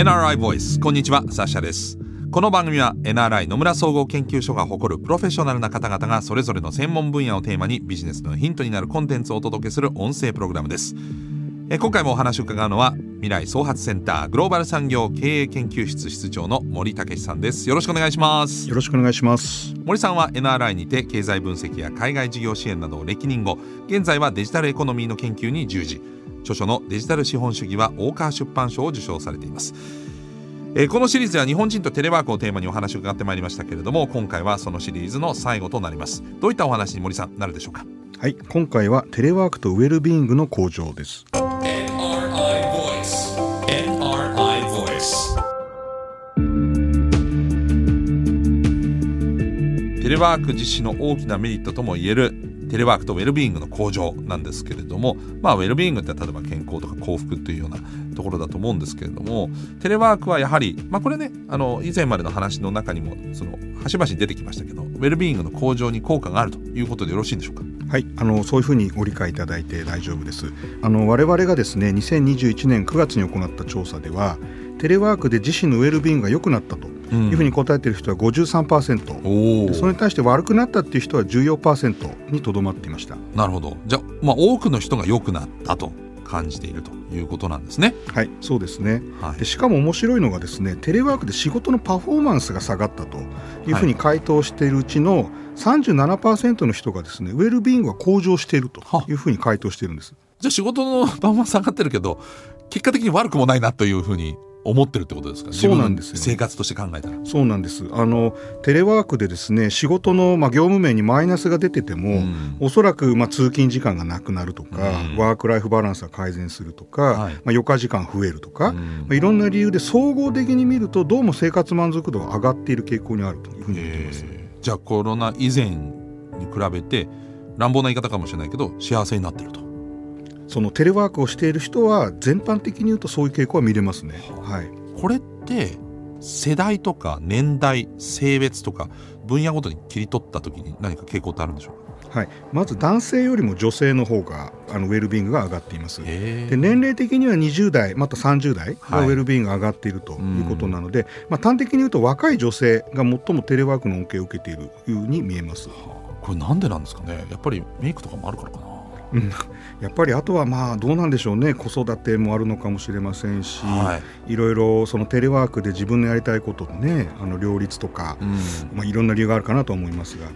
NRI ボイス。こんにちはサッシャです。この番組は NRI 野村総合研究所が誇るプロフェッショナルな方々がそれぞれの専門分野をテーマにビジネスのヒントになるコンテンツをお届けする音声プログラムです。え今回もお話を伺うのは未来創発センターグローバル産業経営研究室室長の森武さんです。よろしくお願いします。よろしくお願いします。森さんは NRI にて経済分析や海外事業支援などを歴任後現在はデジタルエコノミーの研究に従事著書のデジタル資本主義は大川出版賞を受賞されています。えー、このシリーズは日本人とテレワークをテーマにお話を伺ってまいりましたけれども今回はそのシリーズの最後となります。どういったお話に森さんなるでしょうか？はい今回はテレワークとウェルビーイングの向上です。テレワーク実施の大きなメリットともいえるテレワークとウェルビーイングの向上なんですけれども、まあ、ウェルビーイングって例えば健康とか幸福というようなところだと思うんですけれどもテレワークはやはり、まあ、これねあの以前までの話の中にもその端々に出てきましたけどウェルビーイングの向上に効果があるということでよろしいんでしょうか？はいあのそういうふうにご理解いただいて大丈夫です。あの我々がですね2021年9月に行った調査ではテレワークで自身のウェルビーイングが良くなったというふうに答えている人は53%、うん、それに対して悪くなったっていう人は14%にとどまっていました。なるほど。じゃあ、まあ、多くの人が良くなったと感じているということなんですね。はいそうですね、はい、でしかも面白いのがですねテレワークで仕事のパフォーマンスが下がったというふうに回答しているうちの37%の人がですねウェルビーイングが向上しているというふうに回答しているんです。じゃあ仕事のパフォーマンス下がってるけど結果的に悪くもないなというふうに思ってるってことですか？そうなんです生活として考えたら。そうなんです。あのテレワークでですね仕事の、まあ、業務面にマイナスが出てても、うん、おそらく、まあ、通勤時間がなくなるとか、うん、ワーク・ライフ・バランスが改善するとか、はい、まあ、余暇時間増えるとか、うん、まあ、いろんな理由で総合的に見るとどうも生活満足度が上がっている傾向にあるというふうに見てます、じゃあコロナ以前に比べて乱暴な言い方かもしれないけど幸せになってるとそのテレワークをしている人は全般的に言うとそういう傾向は見れますね。はい、これって世代とか年代性別とか分野ごとに切り取った時に何か傾向ってあるんでしょうか？はい、まず男性よりも女性の方があのウェルビーイングが上がっています。で年齢的には20代また30代がウェルビーイングが上がっているということなので、はい、まあ、端的に言うと若い女性が最もテレワークの恩恵を受けているように見えます、はあ、これなんでなんですかね？やっぱりメイクとかもあるからかなうん、やっぱりあとはまあどうなんでしょうね。子育てもあるのかもしれませんし、はい、いろいろそのテレワークで自分のやりたいこととねあの両立とか、うん、まあ、いろんな理由があるかなと思いますが。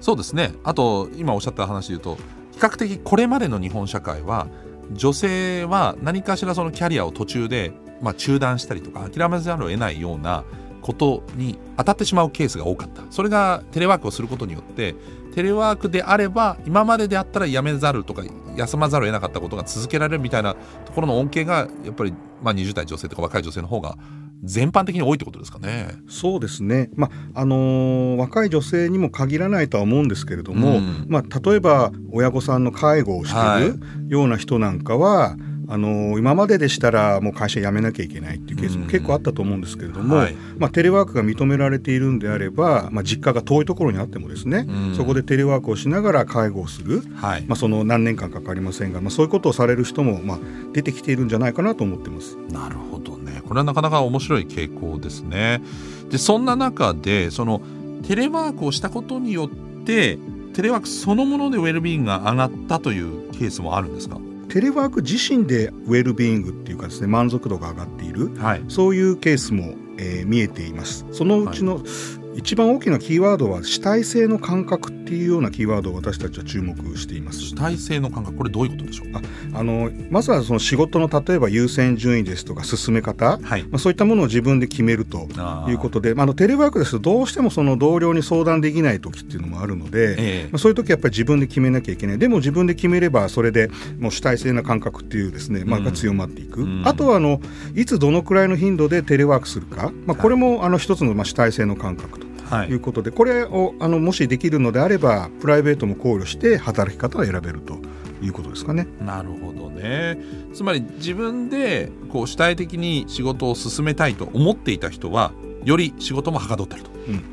そうですね。あと今おっしゃった話でいうと比較的これまでの日本社会は女性は何かしらそのキャリアを途中で、まあ、中断したりとか諦めざるを得ないようなことに当たってしまうケースが多かった。それがテレワークをすることによってテレワークであれば今までであったら辞めざるとか休まざるを得なかったことが続けられるみたいなところの恩恵がやっぱり、まあ、20代女性とか若い女性の方が全般的に多いってことですかね。そうですね。まああのー、若い女性にも限らないとは思うんですけれども、うん、まあ例えば親御さんの介護をしているような人なんかは。はいあの今まででしたらもう会社辞めなきゃいけないっていうケースも結構あったと思うんですけれども、はい、まあ、テレワークが認められているんであれば、まあ、実家が遠いところにあってもですね、そこでテレワークをしながら介護をする、はい、まあ、その何年間かかりませんが、まあ、そういうことをされる人も、まあ、出てきているんじゃないかなと思ってます。なるほどね。これはなかなか面白い傾向ですね。でそんな中でそのテレワークをしたことによってテレワークそのものでウェルビーイングが上がったというケースもあるんですか？テレワーク自身でウェルビーイングっていうかですね満足度が上がっている、はい、そういうケースも、えー、見えています。そのうちの、はい一番大きなキーワードは主体性の感覚っていうようなキーワードを私たちは注目しています。主体性の感覚。これどういうことでしょう？ああのまずはその仕事の例えば優先順位ですとか進め方、はい、まあ、そういったものを自分で決めるということであのテレワークですとどうしてもその同僚に相談できない時っていうのもあるので、えまあ、そういう時やっぱり自分で決めなきゃいけない。でも自分で決めればそれでもう主体性な感覚っていうですね、まあ、が強まっていく、うん、あとはあのいつどのくらいの頻度でテレワークするか、まあ、これもあの一つのまあ主体性の感覚とい。うことで、はい、これをあのもしできるのであればプライベートも考慮して働き方を選べるということですかね。なるほどね。つまり自分でこう主体的に仕事を進めたいと思っていた人はより仕事もはかどってると。うん、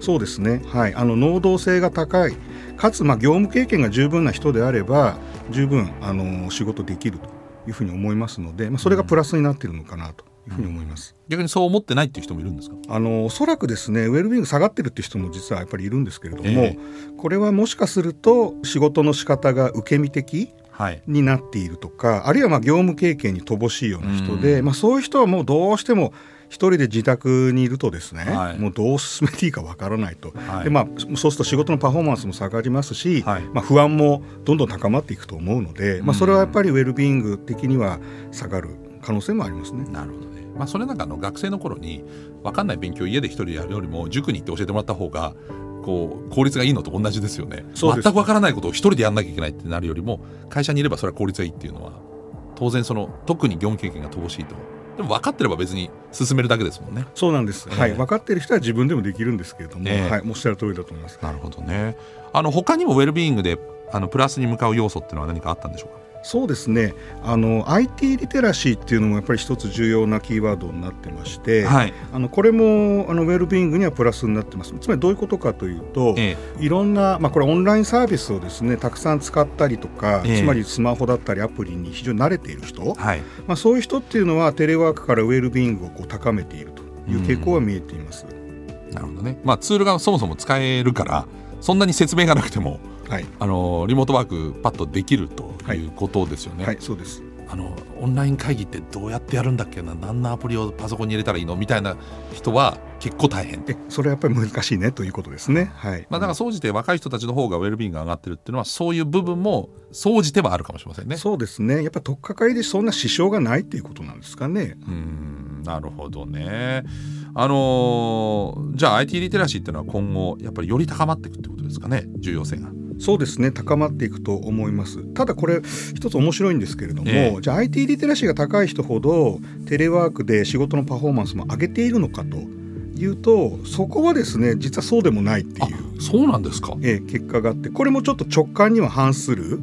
そうですね、はい、あの能動性が高いかつまあ業務経験が十分な人であれば十分あの仕事できるというふうに思いますので、まあ、それがプラスになっているのかなといいうふうに思います、うん、逆にそう思ってないっていう人もいるんですか？あのおそらくですねウェルビーイング下がってるっていう人も実はやっぱりいるんですけれども、えー、これはもしかすると仕事の仕方が受け身的になっているとか、はい、あるいはまあ業務経験に乏しいような人で、まあ、そういう人はもうどうしても一人で自宅にいるとですね、はい、もうどう進めていいかわからないと、はい、でまあ、そうすると仕事のパフォーマンスも下がりますし、はい、まあ、不安もどんどん高まっていくと思うので、まあ、それはやっぱりウェルビーイング的には下がる可能性もありますね。なるほどねまあ、それなんかの学生の頃に分かんない勉強を家で一人でやるよりも塾に行って教えてもらった方がこう効率がいいのと同じですよね全く分からないことを一人でやんなきゃいけないってなるよりも会社にいればそれは効率がいいっていうのは当然その特に業務経験が乏しいとでも分かってれば別に進めるだけですもんね。そうなんです。えー、はい、分かってる人は自分でもできるんですけれども、えー、はい、おっしゃる通りだと思います。なるほどね。あの他にもウェルビーイングであのプラスに向かう要素っていうのは何かあったんでしょうか？そうですね。あの IT リテラシーっていうのもやっぱり一つ重要なキーワードになってまして、はい、あのこれもあのウェルビーイングにはプラスになってます。つまりどういうことかというと、ええ、いろんな、まあ、これオンラインサービスをですねたくさん使ったりとか、え、つまりスマホだったりアプリに非常に慣れている人、はい、まあ、そういう人っていうのはテレワークからウェルビーイングをこう高めているという傾向は見えています。なるほどね、まあ、ツールがそもそも使えるからそんなに説明がなくてもはい、あのリモートワークパッとできるということですよね。はい、はい、そうですあのオンライン会議ってどうやってやるんだっけな？何のアプリをパソコンに入れたらいいの？みたいな人は結構大変それはやっぱり難しいねということですね。はいまあ、だから総じて若い人たちの方がウェルビーングが上がってるっていうのはそういう部分も総じてはあるかもしれませんね。そうですねやっぱ取っかかりでそんな支障がないっていうことなんですかね。うんなるほどね。あのー、じゃあ IT リテラシーっていうのは今後やっぱりより高まっていくってことですかね？重要性が。そうですね高まっていくと思います。ただこれ一つ面白いんですけれども、えー、じゃあ IT リテラシーが高い人ほどテレワークで仕事のパフォーマンスも上げているのかというとそこはですね実はそうでもないっていうそうなんですか、えー、結果があってこれもちょっと直感には反する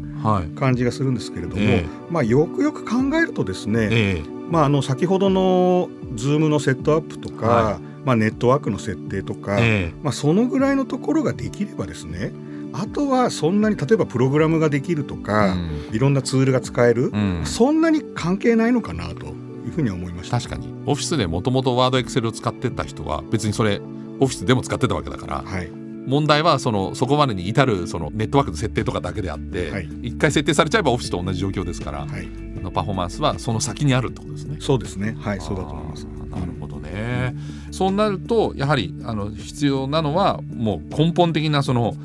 感じがするんですけれども、はいえ。ー、まあ、よくよく考えるとですね、えー、まあ、あの先ほどの Zoom のセットアップとか、はい、まあ、ネットワークの設定とか、まあ、そのぐらいのところができればですねあとはそんなに例えばプログラムができるとか、うん、いろんなツールが使える、うん、そんなに関係ないのかなというふうに思いました。確かに。オフィスでもともとワードエクセルを使ってた人は別にそれオフィスでも使ってたわけだから、はい、問題はそのそこまでに至るそのネットワークの設定とかだけであって、はい、1回設定されちゃえばオフィスと同じ状況ですから、はい、のパフォーマンスはその先にあるってこと。ですね。そうですね。はいそうだと思います。なるほどね、うん、そうなるとやはりあの必要なのはもう根本的なその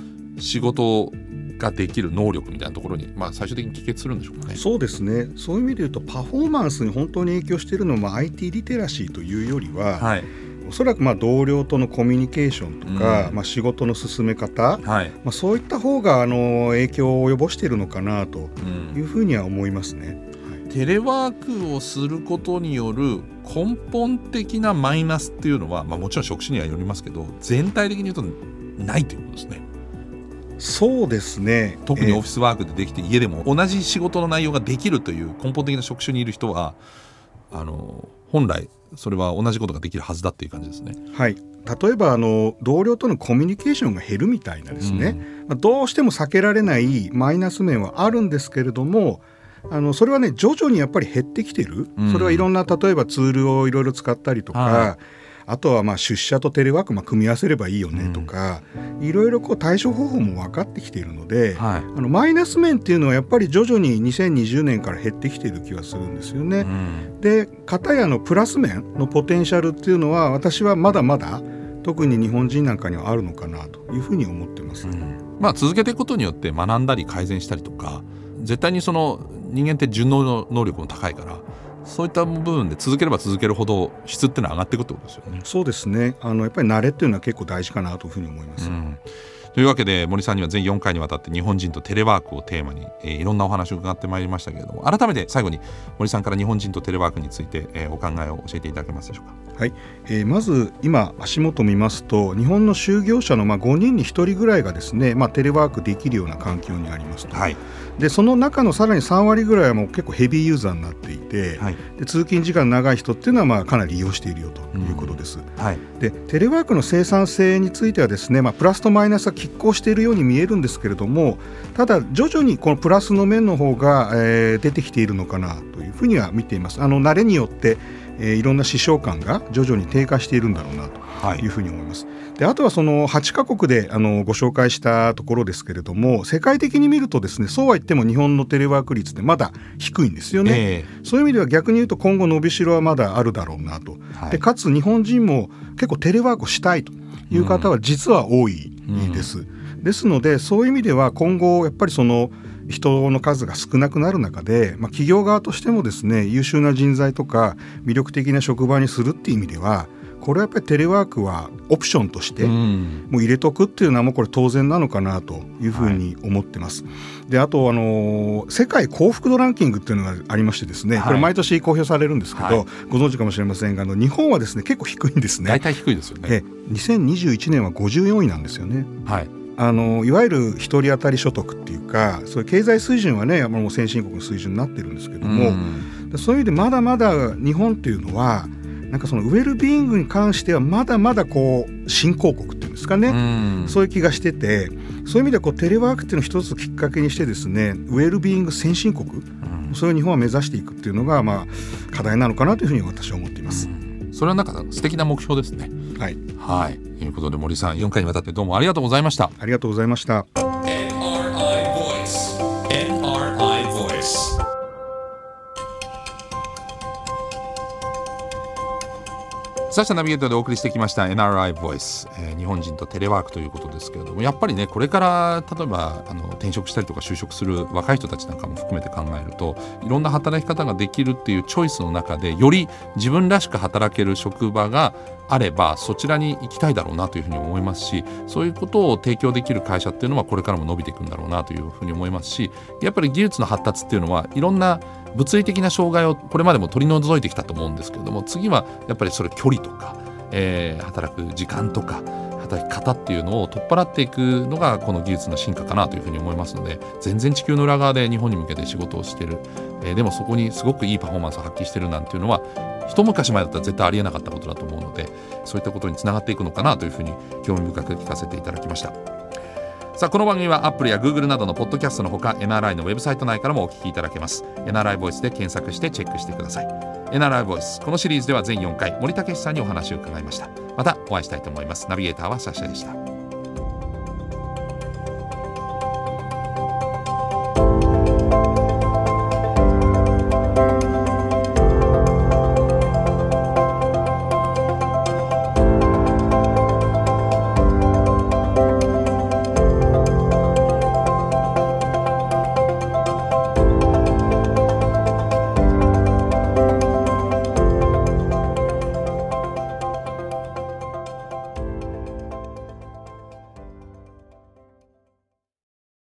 仕事ができる能力みたいなところに、まあ、最終的に帰結するんでしょうかね。そうですねそういう意味で言うとパフォーマンスに本当に影響しているのは IT リテラシーというよりは、はい、おそらくまあ同僚とのコミュニケーションとか、うん、まあ、仕事の進め方、はい、まあ、そういった方があの影響を及ぼしているのかなというふうには思いますね。うん、テレワークをすることによる根本的なマイナスっていうのは、まあ、もちろん職種にはよりますけど全体的に言うとないということですね。そうですね。特にオフィスワークでできて、家でも同じ仕事の内容ができるという根本的な職種にいる人はあの本来それは同じことができるはずだっていう感じですね。はい。例えばあの同僚とのコミュニケーションが減るみたいなですね、うん、まあ、どうしても避けられないマイナス面はあるんですけれどもあのそれはね徐々にやっぱり減ってきてる、うん、それはいろんな例えばツールをいろいろ使ったりとか、はいあとはまあ出社とテレワークまあ組み合わせればいいよねとか、いろいろこう対処方法も分かってきているので、はい、あのマイナス面っていうのはやっぱり徐々に2020年から減ってきている気がするんですよね。うん、で片やのプラス面のポテンシャルっていうのは私はまだまだ特に日本人なんかにはあるのかなというふうに思ってます。うん、まあ、続けていくことによって学んだり改善したりとか絶対にその人間って順応の能力も高いからそういった部分で続ければ続けるほど質ってのは上がっていくってことですよね。そうですねあのやっぱり慣れっていうのは結構大事かなというふうに思います。うんというわけで森さんには全4回にわたって日本人とテレワークをテーマに、えー、いろんなお話を伺ってまいりましたけれども改めて最後に森さんから日本人とテレワークについて、えー、お考えを教えていただけますでしょうか？はい、えー、まず今足元見ますと日本の就業者のまあ5人に1人ぐらいがですね、まあ、テレワークできるような環境にありますと。はいでその中のさらに3割ぐらいはもう結構ヘビーユーザーになっていて、はい、で通勤時間長い人っていうのはまあかなり利用しているよということです。うんはい、でテレワークの生産性についてはですね、まあ、プラスとマイナスは拮抗しているように見えるんですけれどもただ徐々にこのプラスの面の方が、えー、出てきているのかなというふうには見ています。あの慣れによってえー、いろんな死傷感が徐々に低下しているんだろうなとい。うふうに思います。はい、であとはその8カ国であのご紹介したところですけれども世界的に見るとですねそうは言っても日本のテレワーク率ってまだ低いんですよね、えー、そういう意味では逆に言うと今後伸びしろはまだあるだろうなと、はい、でかつ日本人も結構テレワークをしたいという方は実は多いです。うんですのでそういう意味では今後やっぱりその人の数が少なくなる中で、まあ、企業側としてもですね優秀な人材とか魅力的な職場にするっていう意味ではこれはやっぱりテレワークはオプションとしてもう入れとくっていうのはもうこれ当然なのかなというふうに思ってます。はい、であとあの世界幸福度ランキングっていうのがありましてですね、はい、これ毎年公表されるんですけど、はい、ご存知かもしれませんがあの日本はですね結構低いんですね。大体低いですよね。え2021年は54位なんですよね。はいあのいわゆる1人当たり所得っていうかそういう経済水準はねもう先進国の水準になってるんですけども、うそういう意味でまだまだ日本っていうのはなんかそのウェルビーイングに関してはまだまだこう新興国っていうんですかね、うそういう気がしててそういう意味ではこうテレワークっていうのを一つきっかけにしてですねウェルビーイング先進国、それを日本は目指していくっていうのがまあ課題なのかなというふうに私は思っています。それはなんか素敵な目標ですね。はい。はい。ということで森さん4回にわたってどうもありがとうございました。ありがとうございました。サシャナビゲートでお送りしてきました NRI Voice、えー、日本人とテレワークということですけれどもやっぱりねこれから例えばあの転職したりとか就職する若い人たちなんかも含めて考えるといろんな働き方ができるっていうチョイスの中でより自分らしく働ける職場があればそちらに行きたいだろうなというふうに思いますしそういうことを提供できる会社っていうのはこれからも伸びていくんだろうなというふうに思いますしやっぱり技術の発達っていうのはいろんな物理的な障害をこれまでも取り除いてきたと思うんですけれども次はやっぱりそれ距離とか、えー、働く時間とか働き方っていうのを取っ払っていくのがこの技術の進化かなというふうに思いますので全然地球の裏側で日本に向けて仕事をしてる、えー、でもそこにすごくいいパフォーマンスを発揮してるなんていうのは一昔前だったら絶対ありえなかったことだと思うのでそういったことにつながっていくのかなというふうに興味深く聞かせていただきました。さあこの番組は Apple や Google などのポッドキャストのほか NRI のウェブサイト内からもお聞きいただけます。NRI ボイスで検索してチェックしてください。NRI ボイスこのシリーズでは全4回森武さんにお話を伺いました。またお会いしたいと思います。ナビゲーターはサシャでした。